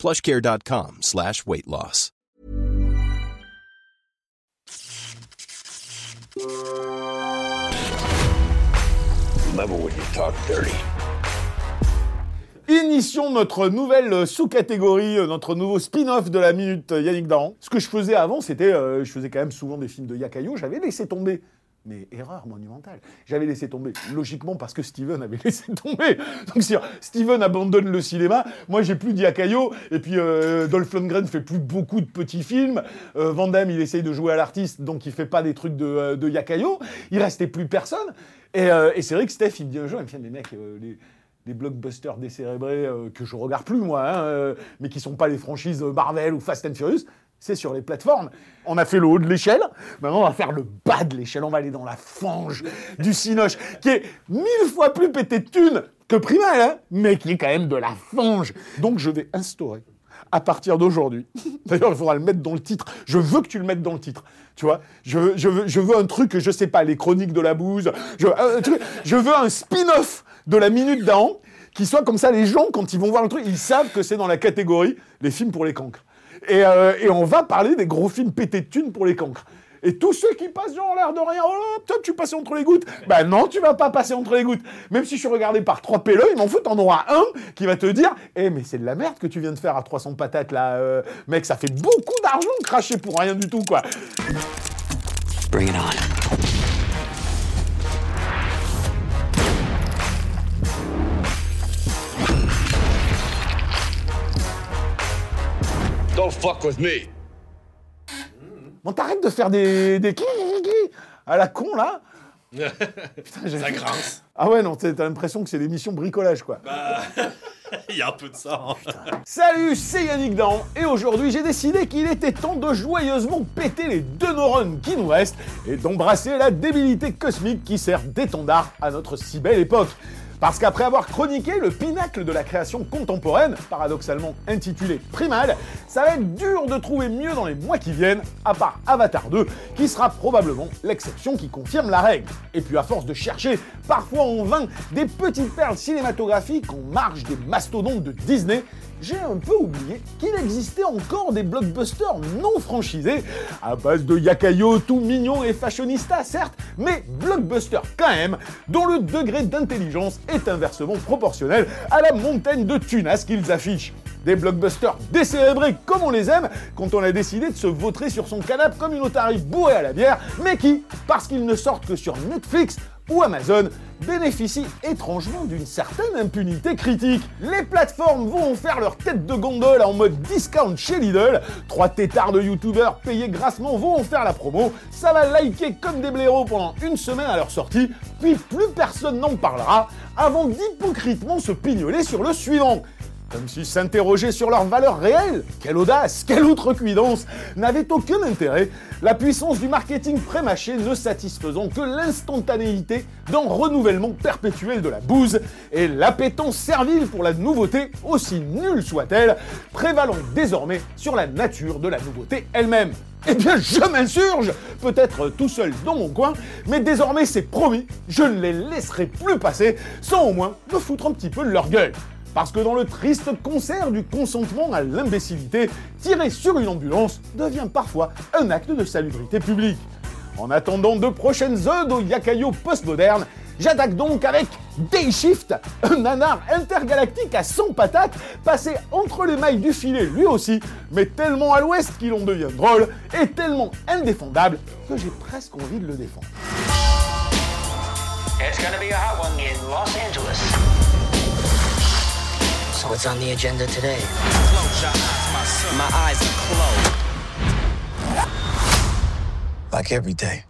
plushcare.com slash weight loss. Initions notre nouvelle sous-catégorie, euh, notre nouveau spin-off de la minute euh, Yannick Daran. Ce que je faisais avant, c'était, euh, je faisais quand même souvent des films de Yakayo, j'avais laissé tomber mais erreur monumentale. J'avais laissé tomber, logiquement parce que Steven avait laissé tomber. Donc Steven abandonne le cinéma, moi j'ai plus d'Iacayo, et puis euh, Dolph Lundgren fait plus beaucoup de petits films, euh, Van Damme il essaye de jouer à l'artiste, donc il fait pas des trucs de, euh, de Yakayo, il restait plus personne. Euh, et, c'est vrai que Steph il me dit un jour, il me dit mais mec, les des blockbusters décérébrés que je regarde plus moi, hein, mais qui sont pas les franchises Marvel ou Fast and Furious, c'est sur les plateformes. On a fait le haut de l'échelle, maintenant on va faire le bas de l'échelle, on va aller dans la fange du Cinoche, qui est mille fois plus pété de thunes que Primal, hein, mais qui est quand même de la fange. Donc je vais instaurer, à partir d'aujourd'hui, d'ailleurs il faudra le mettre dans le titre, je veux que tu le mettes dans le titre, tu vois, je veux, un truc, je ne sais pas, les chroniques de la bouse, je, euh, veux un spin-off de la minute d'An, qui soit comme ça, les gens, quand ils vont voir le truc, ils savent que c'est dans la catégorie les films pour les cancres. Euh, et, on va parler des gros films pétés de thunes pour les cancres. Et tous ceux qui passent genre l'air de rien, oh toi tu passes entre les gouttes. Bah non, tu vas pas passer entre les gouttes. Même si je suis regardé par trois péleux, il m'en fout, t'en auras un qui va te dire, eh mais c'est de la merde que tu viens de faire à 300 patates là, euh, mec, ça fait beaucoup d'argent cracher pour rien du tout quoi. Bring it on. fuck with me. Bon, t'arrêtes de faire des, des à la con là. Putain, ça grince. Ah ouais, non, t'as l'impression que c'est l'émission bricolage quoi. Bah. Il y a un peu de ça. Hein. Salut, c'est Yannick Dan et aujourd'hui j'ai décidé qu'il était temps de joyeusement péter les deux neurones qui nous restent et d'embrasser la débilité cosmique qui sert d'étendard à notre si belle époque. Parce qu'après avoir chroniqué le pinacle de la création contemporaine, paradoxalement intitulé Primal, ça va être dur de trouver mieux dans les mois qui viennent, à part Avatar 2, qui sera probablement l'exception qui confirme la règle. Et puis à force de chercher, parfois en vain, des petites perles cinématographiques en marge des mastodontes de Disney, j'ai un peu oublié qu'il existait encore des blockbusters non franchisés, à base de yakayo tout mignon et fashionista certes, mais blockbusters quand même, dont le degré d'intelligence est inversement proportionnel à la montagne de tunas qu'ils affichent. Des blockbusters décérébrés comme on les aime quand on a décidé de se vautrer sur son canapé comme une otarie bourrée à la bière, mais qui, parce qu'ils ne sortent que sur Netflix, ou Amazon bénéficient étrangement d'une certaine impunité critique. Les plateformes vont en faire leur tête de gondole en mode discount chez Lidl, trois têtards de youtubeurs payés grassement vont en faire la promo, ça va liker comme des blaireaux pendant une semaine à leur sortie, puis plus personne n'en parlera, avant d'hypocritement se pignoler sur le suivant comme si s'interroger sur leur valeur réelle, quelle audace, quelle outrecuidance, n'avait aucun intérêt, la puissance du marketing prémâché ne satisfaisant que l'instantanéité d'un renouvellement perpétuel de la bouse. Et l'appétence servile pour la nouveauté, aussi nulle soit-elle, prévalant désormais sur la nature de la nouveauté elle-même. Eh bien, je m'insurge, peut-être tout seul dans mon coin, mais désormais c'est promis, je ne les laisserai plus passer sans au moins me foutre un petit peu de leur gueule. Parce que dans le triste concert du consentement à l'imbécilité, tirer sur une ambulance devient parfois un acte de salubrité publique. En attendant de prochaines odes au yakayo postmoderne, j'attaque donc avec Day Shift, un nanar intergalactique à 100 patates, passé entre les mailles du filet lui aussi, mais tellement à l'ouest qu'il en devient drôle, et tellement indéfendable que j'ai presque envie de le défendre. So what's on the agenda today? Eyes, my, my eyes are closed. Like every day.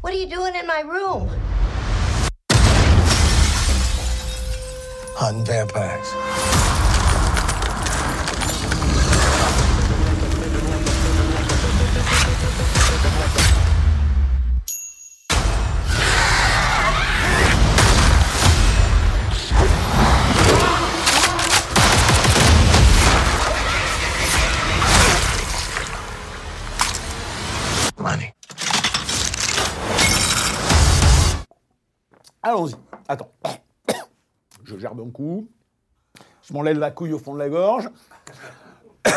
What are you doing in my room? Hunting vampires. Allons-y. Attends. Je gère d'un coup. Je m'enlève la couille au fond de la gorge.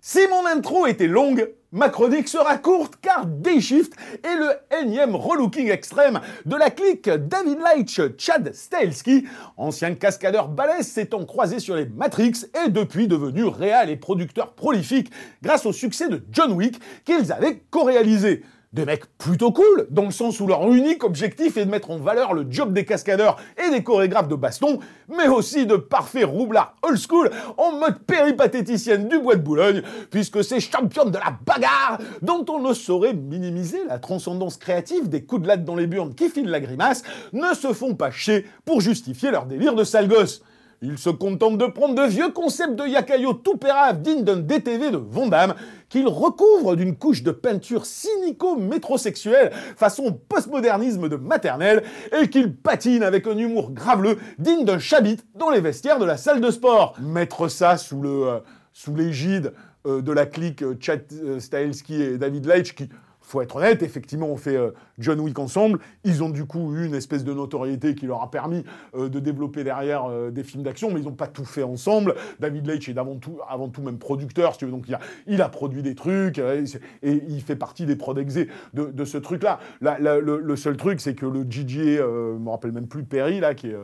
si mon intro était longue, ma chronique sera courte car Day Shift est le énième relooking extrême de la clique David Leitch Chad Stahelski, ancien cascadeur balèze s'étant croisé sur les Matrix et depuis devenu réal et producteur prolifique grâce au succès de John Wick qu'ils avaient co-réalisé des mecs plutôt cool, dans le sens où leur unique objectif est de mettre en valeur le job des cascadeurs et des chorégraphes de baston, mais aussi de parfaits roublards old school en mode péripatéticienne du bois de Boulogne, puisque ces championnes de la bagarre, dont on ne saurait minimiser la transcendance créative des coups de latte dans les burnes qui filent la grimace, ne se font pas chier pour justifier leur délire de sale gosse. Ils se contentent de prendre de vieux concepts de Yakayo tout pérave dignes d'un DTV de Vondam qu'ils recouvrent d'une couche de peinture cynico-métrosexuelle façon postmodernisme de maternelle et qu'ils patinent avec un humour graveleux digne d'un chabit dans les vestiaires de la salle de sport. Mettre ça sous le euh, sous l'égide euh, de la clique euh, Chad euh, Stahelski et David Leitch qui faut être honnête, effectivement, on fait John Wick ensemble. Ils ont du coup eu une espèce de notoriété qui leur a permis euh, de développer derrière euh, des films d'action, mais ils n'ont pas tout fait ensemble. David Leitch est avant tout, avant tout même producteur, si tu veux, donc il a, produit des trucs euh, et, il fait partie des prods exés de, de ce truc-là. Le, seul truc, c'est que le euh, je me rappelle même plus Perry, là, qui est,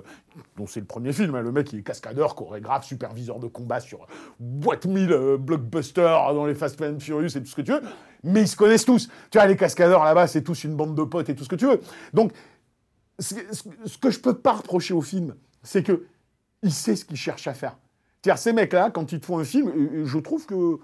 dont c'est le premier film, hein, le mec il est cascadeur, chorégraphe, superviseur de combat sur boîte 1000 euh, blockbusters dans les Fast and Furious et tout ce que tu veux, mais ils se connaissent tous. Tu vois, les cascadeurs là-bas, c'est tous une bande de potes et tout ce que tu veux. Donc, ce, que je peux pas reprocher au film, c'est que il sait ce qu'il cherche à faire. C'est-à-dire, ces mecs-là, quand ils te font un film, et- et je trouve que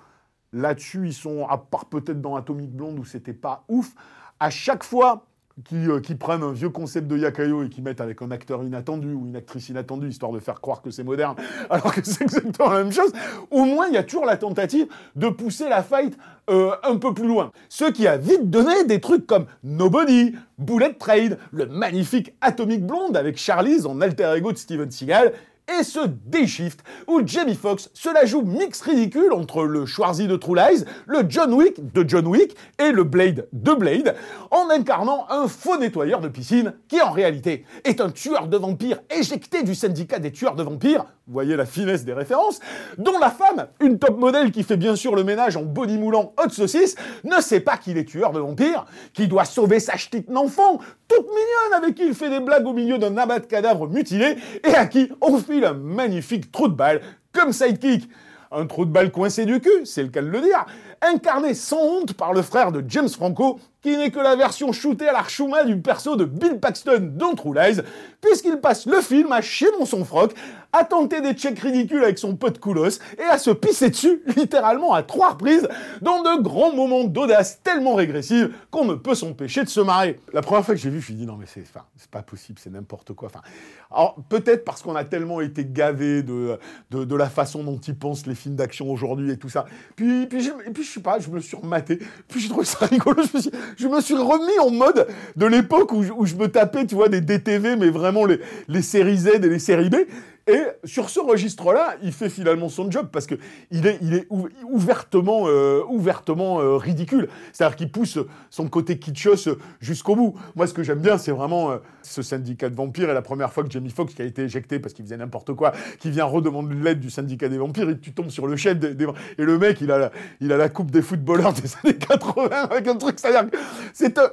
là-dessus, ils sont, à part peut-être dans Atomic Blonde où c'était pas ouf, à chaque fois euh, qu'ils prennent un vieux concept de Yakayo et qu'ils mettent avec un acteur inattendu ou une actrice inattendue, histoire de faire croire que c'est moderne, alors que c'est exactement la même chose, au moins il y a toujours la tentative de pousser la fight euh, un peu plus loin. Ce qui a vite donné des trucs comme Nobody, Bullet Train, le magnifique Atomic Blonde avec Charlize en alter ego de Steven Seagal, et ce Day-Shift où Jamie Foxx se la joue mix ridicule entre le Schwarzy de True Lies, le John Wick de John Wick et le Blade de Blade, en incarnant un faux nettoyeur de piscine qui en réalité est un tueur de vampires éjecté du syndicat des tueurs de vampires, vous voyez la finesse des références, dont la femme, une top modèle qui fait bien sûr le ménage en body moulant haute saucisse, ne sait pas qu'il est tueur de vampires, qui doit sauver sa petite enfant, toute mignonne avec qui il fait des blagues au milieu d'un abat de cadavres mutilés et à qui on file un magnifique trou de balle comme sidekick. Un trou de balle coincé du cul, c'est le cas de le dire, incarné sans honte par le frère de James Franco, qui n'est que la version shootée à l'archouma du perso de Bill Paxton dans True Lies, puisqu'il passe le film à chier dans son froc, à tenter des checks ridicules avec son pote Koulos, et à se pisser dessus, littéralement à trois reprises, dans de grands moments d'audace tellement régressive qu'on ne peut s'empêcher de se marrer. La première fois que j'ai vu, je me suis dit, non mais c'est enfin, pas possible, c'est n'importe quoi. Enfin, alors peut-être parce qu'on a tellement été gavé de, de, de la façon dont ils pensent les films d'action aujourd'hui et tout ça. Puis, puis, je, puis sais pas, je me suis rematé, puis j'ai trouvé ça rigolo, je me suis, je me suis remis en mode de l'époque où, où je me tapais, tu vois, des DTV, mais vraiment les, les séries Z et les séries B. Et sur ce registre-là, il fait finalement son job parce que il est, ouvertement, euh, ouvertement euh, ridicule. C'est-à-dire qu'il pousse son côté kitschos jusqu'au bout. Moi, ce que j'aime bien, c'est vraiment euh, ce syndicat de vampires. Et la première fois que Jamie Foxx, qui a été éjecté parce qu'il faisait n'importe quoi, qui vient redemander l'aide du syndicat des vampires, et tu tombes sur le chef des, et le mec, il a la, coupe des footballeurs des années 80 avec un truc. C'est-à-dire, c'est un-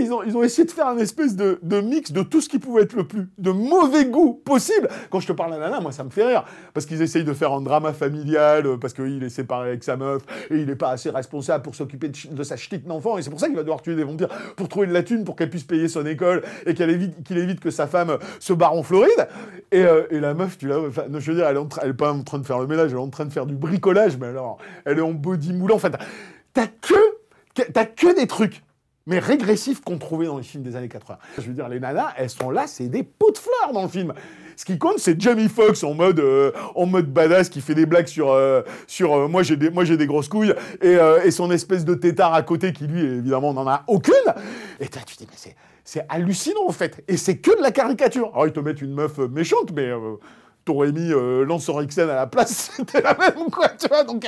ils ont, essayé de faire un espèce de, mix de tout ce qui pouvait être le plus de mauvais goût possible. Quand je te parle d'un nana, moi, ça me fait rire. Parce qu'ils essayent de faire un drama familial, euh, parce qu'il est séparé avec sa meuf, et il n'est pas assez responsable pour s'occuper de, sa ch'tite d'enfant, et c'est pour ça qu'il va devoir tuer des vampires, pour trouver de la thune, pour qu'elle puisse payer son école, et qu'elle évite, qu'il évite que sa femme se barre en Floride. Et, euh, la meuf, tu la vois, enfin, non, je veux dire, elle est, en train- elle est pas en train de faire le ménage, elle est en train de faire du bricolage, mais alors, elle est en body moulant. Enfin, t'as- t'as que- t'as que des trucs mais régressifs qu'on trouvait dans les films des années 80. Je veux dire, les nanas, elles sont là, c'est des pots de fleurs dans le film. Ce qui compte, c'est Jamie Foxx en mode, euh, en mode badass qui fait des blagues sur, euh, sur euh, moi j'ai des, moi j'ai des grosses couilles et, son espèce de tétard à côté qui lui évidemment n'en a aucune. Et tu dis mais c'est, hallucinant en fait. Et c'est que de la caricature. Alors ils te mettent une meuf méchante, mais t'aurais mis Lance Henriksen à la place, c'était la même quoi, tu vois. Donc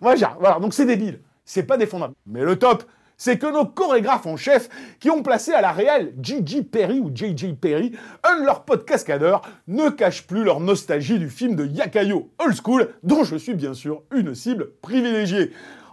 moi j'ai, voilà, donc c'est débile, c'est pas défendable. Mais le top, c'est que nos chorégraphes en chef, qui ont placé à la réelle Gigi Perry ou JJ Perry, un de leurs potes cascadeurs, ne cachent plus leur nostalgie du film de Yakayo Old School, dont je suis bien sûr une cible privilégiée.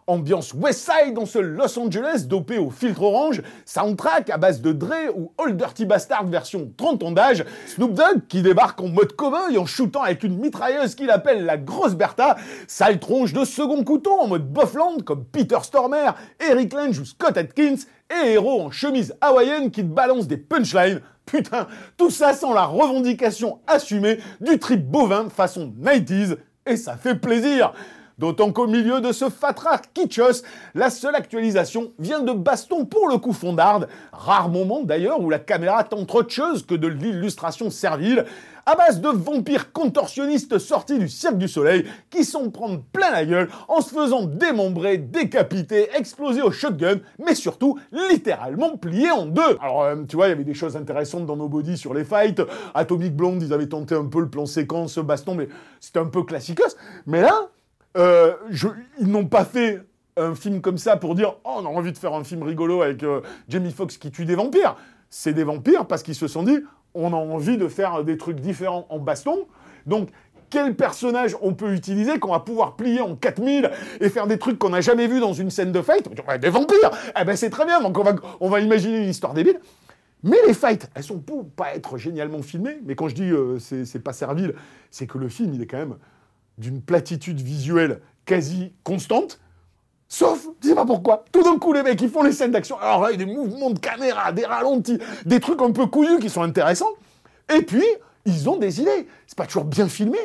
Ambiance Westside dans ce Los Angeles dopé au filtre orange, soundtrack à base de Dre ou Old Dirty Bastard version 30 ans d'âge, Snoop Dogg qui débarque en mode cowboy en shootant avec une mitrailleuse qu'il appelle la grosse Bertha, sale tronche de second couteau en mode Buffland comme Peter Stormer, Eric Lange ou Scott Atkins, et héros en chemise hawaïenne qui te balance des punchlines. Putain, tout ça sans la revendication assumée du trip bovin façon 90s, et ça fait plaisir D'autant qu'au milieu de ce fatras kitschos, la seule actualisation vient de Baston pour le coup fondarde, rare moment d'ailleurs où la caméra tente autre chose que de l'illustration servile, à base de vampires contorsionnistes sortis du Cirque du Soleil qui s'en prennent plein la gueule en se faisant démembrer, décapiter, exploser au shotgun, mais surtout littéralement plier en deux. Alors euh, tu vois, il y avait des choses intéressantes dans nos bodies sur les fights. Atomic Blonde, ils avaient tenté un peu le plan séquence baston, mais c'était un peu classicos. Mais là, euh, ils n'ont pas fait un film comme ça pour dire oh, on a envie de faire un film rigolo avec euh, Jamie Foxx qui tue des vampires. C'est des vampires parce qu'ils se sont dit on a envie de faire des trucs différents en baston. Donc quel personnage on peut utiliser qu'on va pouvoir plier en 4000 et faire des trucs qu'on n'a jamais vus dans une scène de fight? Des vampires Eh ben c'est très bien, donc on va, on va imaginer une histoire débile. Mais les fights, elles sont pour pas être génialement filmées, mais quand je dis euh, c'est pas servile, c'est que le film, il est quand même d'une platitude visuelle quasi constante. Sauf, je sais pas pourquoi, tout d'un coup les mecs ils font les scènes d'action, alors là il y a des mouvements de caméra, des ralentis, des trucs un peu couillus qui sont intéressants, et puis ils ont des idées. C'est pas toujours bien filmé,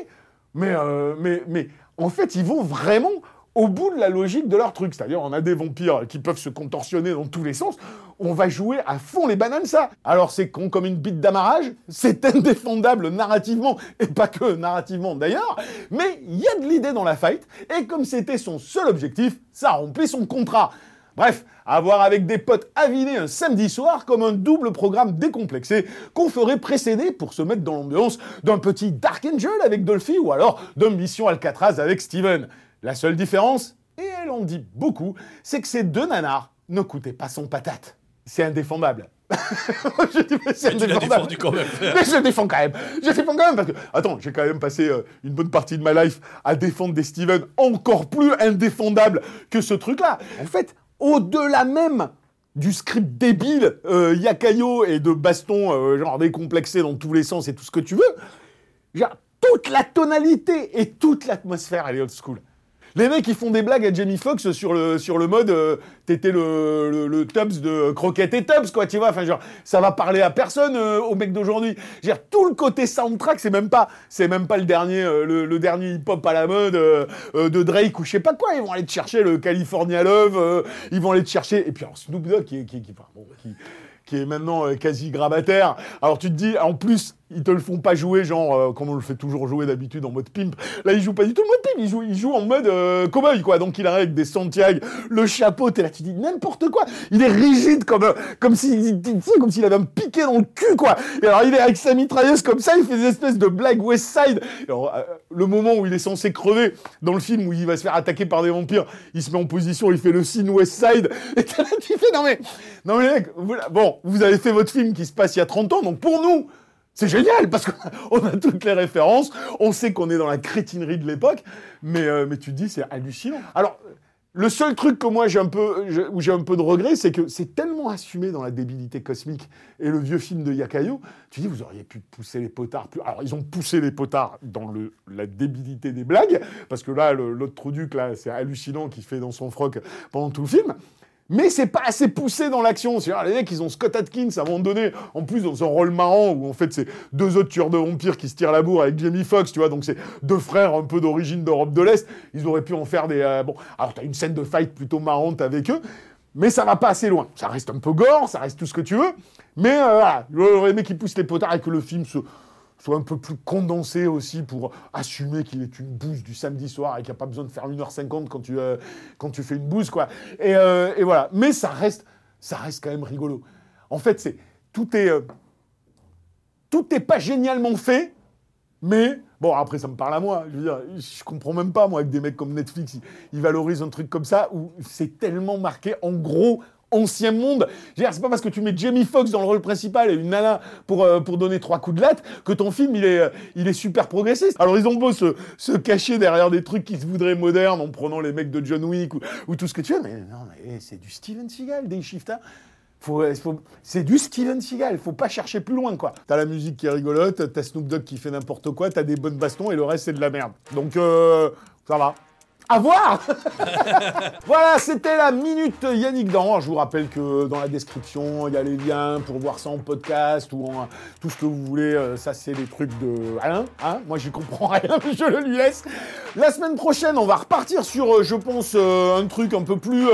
mais, euh, mais, mais en fait ils vont vraiment au bout de la logique de leur truc. C'est-à-dire, on a des vampires qui peuvent se contorsionner dans tous les sens. On va jouer à fond les bananes, ça. Alors, c'est con comme une bite d'amarrage. C'est indéfendable narrativement, et pas que narrativement d'ailleurs. Mais il y a de l'idée dans la fight. Et comme c'était son seul objectif, ça remplit son contrat. Bref, à voir avec des potes avinés un samedi soir comme un double programme décomplexé qu'on ferait précéder pour se mettre dans l'ambiance d'un petit Dark Angel avec Dolphy ou alors d'un Mission Alcatraz avec Steven. La seule différence, et elle en dit beaucoup, c'est que ces deux nanars ne coûtaient pas son patate. C'est indéfendable. je dis, mais c'est défendu quand même. mais je défends quand même. Je défends quand même parce que, attends, j'ai quand même passé euh, une bonne partie de ma life à défendre des Steven encore plus indéfendables que ce truc-là. En fait, au-delà même du script débile, euh, Yakayo et de baston, euh, genre décomplexé dans tous les sens et tout ce que tu veux, genre, toute la tonalité et toute l'atmosphère, elle est old school. Les mecs, ils font des blagues à Jamie Foxx sur le, sur le mode euh, t'étais le, le, Tubbs de Croquette et Tubbs, quoi, tu vois. Enfin, genre, ça va parler à personne euh, au mec d'aujourd'hui. Dire tout le côté soundtrack, c'est même pas, c'est même pas le dernier, euh, le, dernier hip-hop à la mode de Drake ou je sais pas quoi. Ils vont aller te chercher le California Love, ils vont aller te chercher. Et puis alors Snoop Dogg qui, qui, qui, qui, qui est maintenant quasi grabataire. Alors tu te dis, en plus, ils te le font pas jouer, genre, euh, comme on le fait toujours jouer d'habitude en mode pimp. Là, il joue pas du tout en mode pimp, il joue, en mode euh, cowboy, quoi. Donc, il arrive avec des Santiago, le chapeau, t'es là, tu dis n'importe quoi. Il est rigide comme, euh, comme s'il, comme avait un piqué dans le cul, quoi. Et alors, il est avec sa mitrailleuse comme ça, il fait des espèces de blagues West Side. Alors, le moment où il est censé crever, dans le film où il va se faire attaquer par des vampires, il se met en position, il fait le signe West Side. Et t'es là, tu fais, non mais, non mais mec, bon, vous avez fait votre film qui se passe il y a 30 ans, donc pour nous, c'est génial parce qu'on a toutes les références, on sait qu'on est dans la crétinerie de l'époque, mais, euh, tu te dis c'est hallucinant. Alors, le seul truc que moi j'ai un peu, où j'ai un peu de regret, c'est que c'est tellement assumé dans la débilité cosmique et le vieux film de Yakayo, tu dis vous auriez pu pousser les potards plus. Alors ils ont poussé les potards dans la débilité des blagues, parce que là l'autre truc là c'est hallucinant qu'il fait dans son froc pendant tout le film mais c'est pas assez poussé dans l'action. C'est-à-dire, les mecs, ils ont Scott Atkins à un moment donné, en plus dans un rôle marrant où en fait c'est deux autres tueurs de vampires qui se tirent la bourre avec Jamie Foxx, tu vois, donc c'est deux frères un peu d'origine d'Europe de l'Est. Ils auraient pu en faire des. Euh, bon, alors t'as une scène de fight plutôt marrante avec eux, mais ça va pas assez loin. Ça reste un peu gore, ça reste tout ce que tu veux, mais euh, voilà, le mec qui pousse les potards et que le film se soit un peu plus condensé aussi pour assumer qu'il est une bouse du samedi soir et qu'il n'y a pas besoin de faire 1h50 quand tu, euh, quand tu fais une bouse, quoi. Et, euh, et, voilà. Mais ça reste, ça reste quand même rigolo. En fait, c'est tout est, euh, tout n'est pas génialement fait, mais bon, après, ça me parle à moi. Je veux je comprends même pas, moi, avec des mecs comme Netflix, ils, ils valorisent un truc comme ça où c'est tellement marqué en gros ancien monde. C'est pas parce que tu mets Jamie Foxx dans le rôle principal et une nana pour, euh, pour donner trois coups de latte que ton film il est, euh, il est super progressiste. Alors ils ont beau se, se cacher derrière des trucs qui se voudraient modernes en prenant les mecs de John Wick ou, tout ce que tu veux, mais non, mais c'est du Steven Seagal, des Shifter. c'est du Steven Seagal, faut pas chercher plus loin quoi. T'as la musique qui est rigolote, t'as Snoop Dogg qui fait n'importe quoi, t'as des bonnes bastons et le reste c'est de la merde. Donc euh, ça va. À voir Voilà, c'était la minute Yannick Dan. Je vous rappelle que dans la description, il y a les liens pour voir ça en podcast ou en tout ce que vous voulez. Euh, ça, c'est des trucs de Alain. Hein Moi, j'y comprends rien, mais je le lui laisse. La semaine prochaine, on va repartir sur, euh, je pense, euh, un truc un peu plus,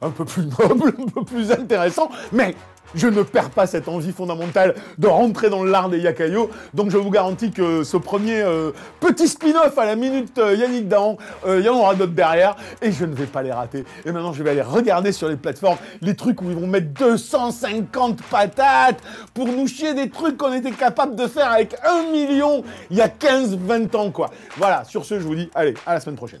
un peu plus noble, un peu plus intéressant. Mais je ne perds pas cette envie fondamentale de rentrer dans l'art des Yakayo. Donc je vous garantis que ce premier euh, petit spin-off à la minute euh, Yannick Dahan, euh, il y en aura d'autres derrière et je ne vais pas les rater. Et maintenant je vais aller regarder sur les plateformes les trucs où ils vont mettre 250 patates pour nous chier des trucs qu'on était capable de faire avec un million il y a 15-20 ans. Voilà, sur ce je vous dis, allez, à la semaine prochaine.